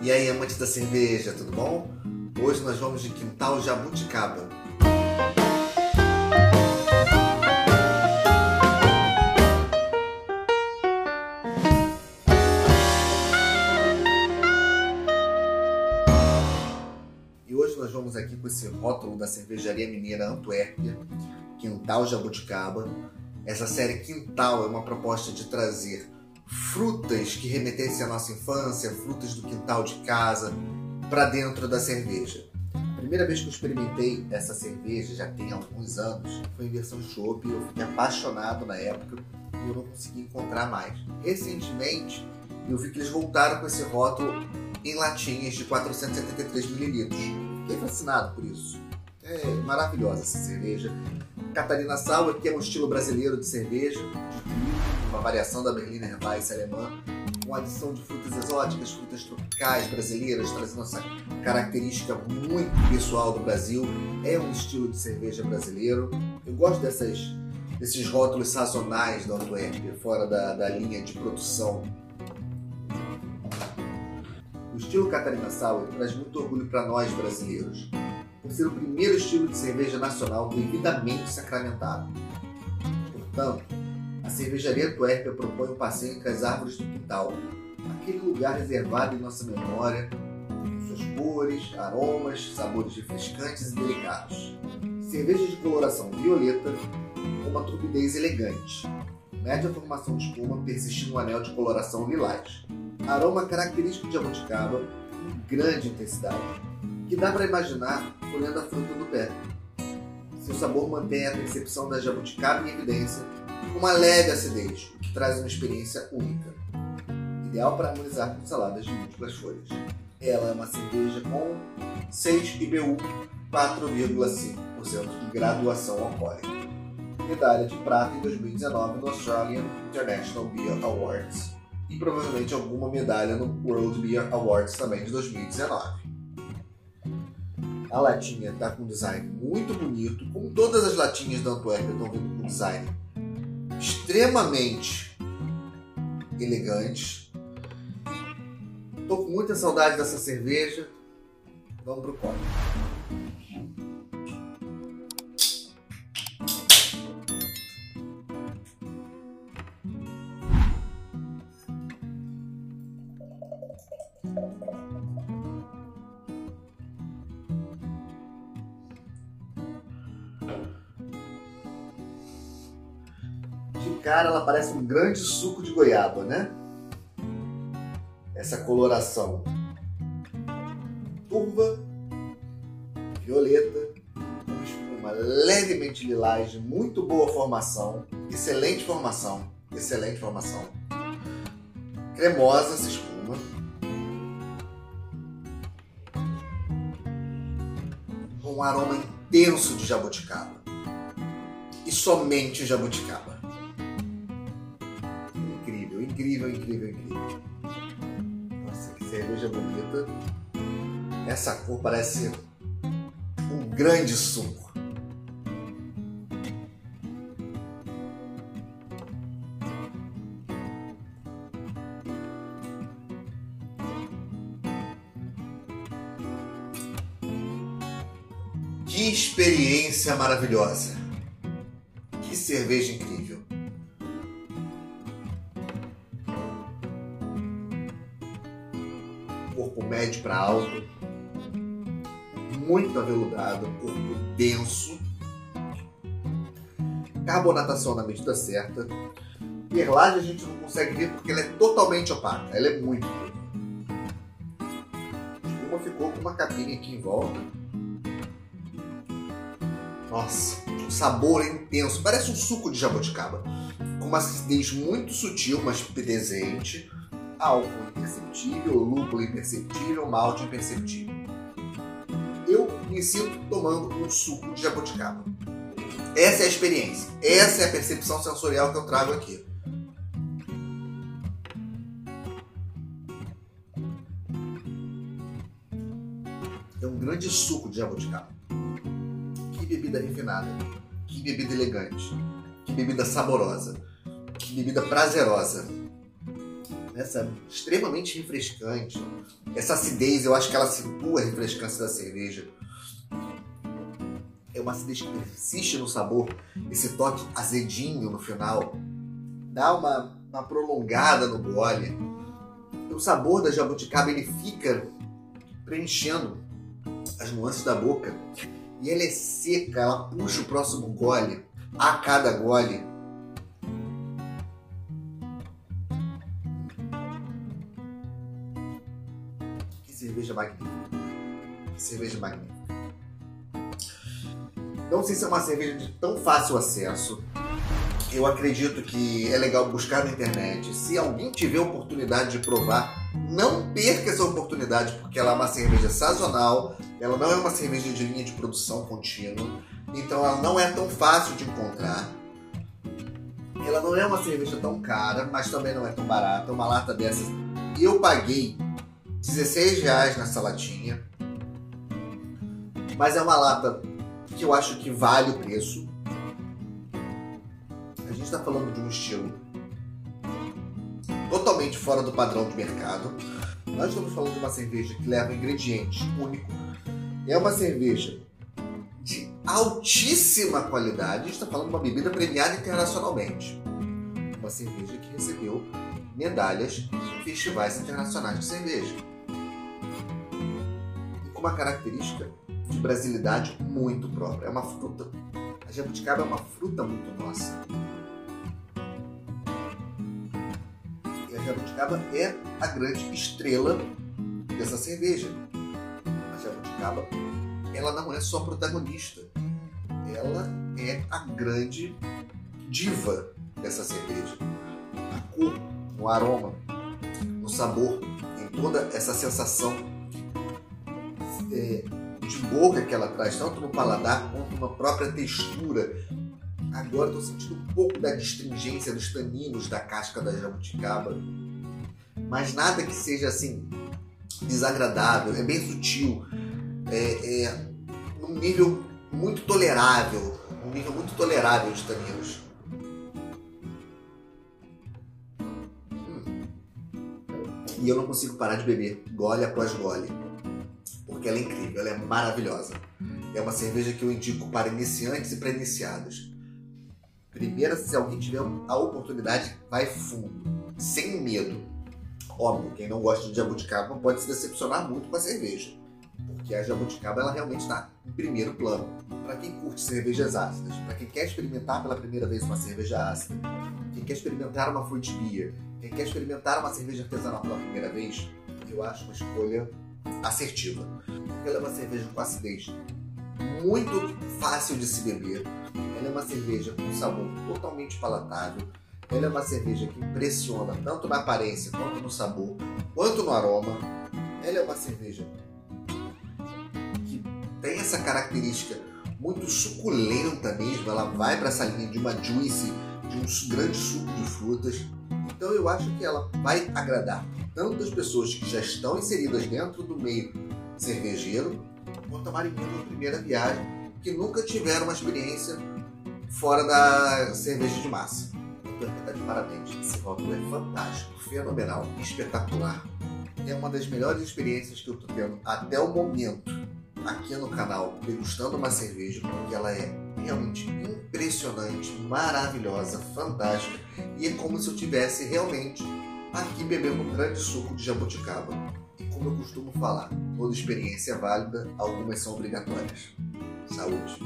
E aí, amantes da cerveja, tudo bom? Hoje nós vamos de Quintal Jabuticaba. E hoje nós vamos aqui com esse rótulo da cervejaria mineira Antuérpia, Quintal Jabuticaba. Essa série Quintal é uma proposta de trazer frutas que remetessem à nossa infância, frutas do quintal de casa, para dentro da cerveja. A primeira vez que eu experimentei essa cerveja, já tem alguns anos, foi em versão chopp. Eu fiquei apaixonado na época e eu não consegui encontrar mais. Recentemente, eu vi que eles voltaram com esse rótulo em latinhas de 473 mililitros. Fiquei fascinado por isso. É maravilhosa essa cerveja. Catarina Sauer, que é um estilo brasileiro de cerveja, uma variação da Berliner Weiss alemã, com adição de frutas exóticas, frutas tropicais brasileiras, trazendo essa característica muito pessoal do Brasil. É um estilo de cerveja brasileiro. Eu gosto dessas, desses rótulos sazonais da Antwerp, fora da, da linha de produção. O estilo Catarina Sauer traz muito orgulho para nós brasileiros por ser o primeiro estilo de cerveja nacional devidamente sacramentado. Portanto, a cervejaria Tuérpia propõe um passeio com as árvores do quintal, aquele lugar reservado em nossa memória, com suas cores, aromas, sabores refrescantes e delicados. Cerveja de coloração violeta com uma turbidez elegante. Média formação de espuma persistindo no anel de coloração lilás. Aroma característico de jabuticaba com grande intensidade que dá para imaginar olhando a fruta do pé. Seu sabor mantém a percepção da jabuticaba em evidência, uma leve acidez, o que traz uma experiência única. Ideal para harmonizar com saladas de múltiplas folhas. Ela é uma cerveja com 6 IBU 4,5% de graduação alcoólica. Medalha de prata em 2019 no Australian International Beer Awards e provavelmente alguma medalha no World Beer Awards também de 2019. A latinha está com um design muito bonito, como todas as latinhas da Antwerp estão vindo com design extremamente elegantes. Estou com muita saudade dessa cerveja. Vamos pro copo. Cara, ela parece um grande suco de goiaba, né? Essa coloração turva, violeta, com espuma levemente lilás, de muito boa formação, excelente formação, excelente formação. Cremosa essa espuma. Um aroma intenso de jabuticaba. E somente jabuticaba. Incrível, incrível, incrível. Nossa, que cerveja bonita. Essa cor parece um grande suco. Que experiência maravilhosa! Que cerveja incrível! Médio para alto, muito aveludado, corpo denso, carbonatação na medida certa. Perlagem a gente não consegue ver porque ela é totalmente opaca, ela é muito. A ficou com uma capinha aqui em volta. Nossa, o sabor intenso, parece um suco de jabuticaba. Com uma acidez muito sutil, mas presente. Álcool imperceptível, lúpulo imperceptível, malte imperceptível. Eu me sinto tomando um suco de jabuticaba. Essa é a experiência, essa é a percepção sensorial que eu trago aqui. É um grande suco de jabuticaba. Que bebida refinada, que bebida elegante, que bebida saborosa, que bebida prazerosa. Essa extremamente refrescante, Essa acidez, eu acho que ela situa a refrescância da cerveja. É uma acidez que persiste no sabor, esse toque azedinho no final. Dá uma, uma prolongada no gole. O sabor da jabuticaba ele fica preenchendo as nuances da boca. E ela é seca, ela puxa o próximo gole a cada gole. Cerveja magnífica. Que cerveja magnífica. Não sei se é uma cerveja de tão fácil acesso. Eu acredito que é legal buscar na internet. Se alguém tiver oportunidade de provar, não perca essa oportunidade, porque ela é uma cerveja sazonal, ela não é uma cerveja de linha de produção contínua, então ela não é tão fácil de encontrar. Ela não é uma cerveja tão cara, mas também não é tão barata. Uma lata dessas eu paguei 16 reais nessa latinha. Mas é uma lata que eu acho que vale o preço. A gente está falando de um estilo totalmente fora do padrão de mercado. Nós estamos falando de uma cerveja que leva ingredientes únicos. É uma cerveja de altíssima qualidade. A gente está falando de uma bebida premiada internacionalmente. Uma cerveja que recebeu medalhas em festivais internacionais de cerveja. Com uma característica de brasilidade muito própria. É uma fruta. A jabuticaba é uma fruta muito nossa. E a jabuticaba é a grande estrela dessa cerveja. A jabuticaba, ela não é só protagonista. Ela é a grande diva dessa cerveja. A cor, no aroma, no sabor, em toda essa sensação é, de boca que ela traz, tanto no paladar quanto na própria textura. Agora estou sentindo um pouco da astringência dos taninos da casca da jabuticaba, mas nada que seja assim desagradável, é bem sutil, é, é nível muito tolerável, um nível muito tolerável de taninos. Hum. E eu não consigo parar de beber, gole após gole porque ela é incrível, ela é maravilhosa. É uma cerveja que eu indico para iniciantes e para iniciados. Primeiro, se alguém tiver a oportunidade, vai fundo, sem medo. Óbvio, quem não gosta de jabuticaba pode se decepcionar muito com a cerveja, porque a jabuticaba ela realmente está em primeiro plano. Para quem curte cervejas ácidas, para quem quer experimentar pela primeira vez uma cerveja ácida, quem quer experimentar uma fruit beer, quem quer experimentar uma cerveja artesanal pela primeira vez, eu acho uma escolha assertiva. Ela é uma cerveja com acidez muito fácil de se beber. Ela é uma cerveja com sabor totalmente palatável. Ela é uma cerveja que impressiona tanto na aparência, quanto no sabor, quanto no aroma. Ela é uma cerveja que tem essa característica muito suculenta mesmo. Ela vai para essa linha de uma juice, de um grande suco de frutas. Então eu acho que ela vai agradar tanto as pessoas que já estão inseridas dentro do meio cervejeiro, quanto a marinheiro de primeira viagem, que nunca tiveram uma experiência fora da cerveja de massa. Então, tá de parabéns. Esse rótulo é fantástico, fenomenal, espetacular. É uma das melhores experiências que eu estou tendo até o momento aqui no canal, degustando uma cerveja, porque ela é realmente impressionante, maravilhosa, fantástica. E é como se eu tivesse realmente aqui bebendo um grande suco de jabuticaba. E como eu costumo falar, toda experiência é válida, algumas são obrigatórias. Saúde!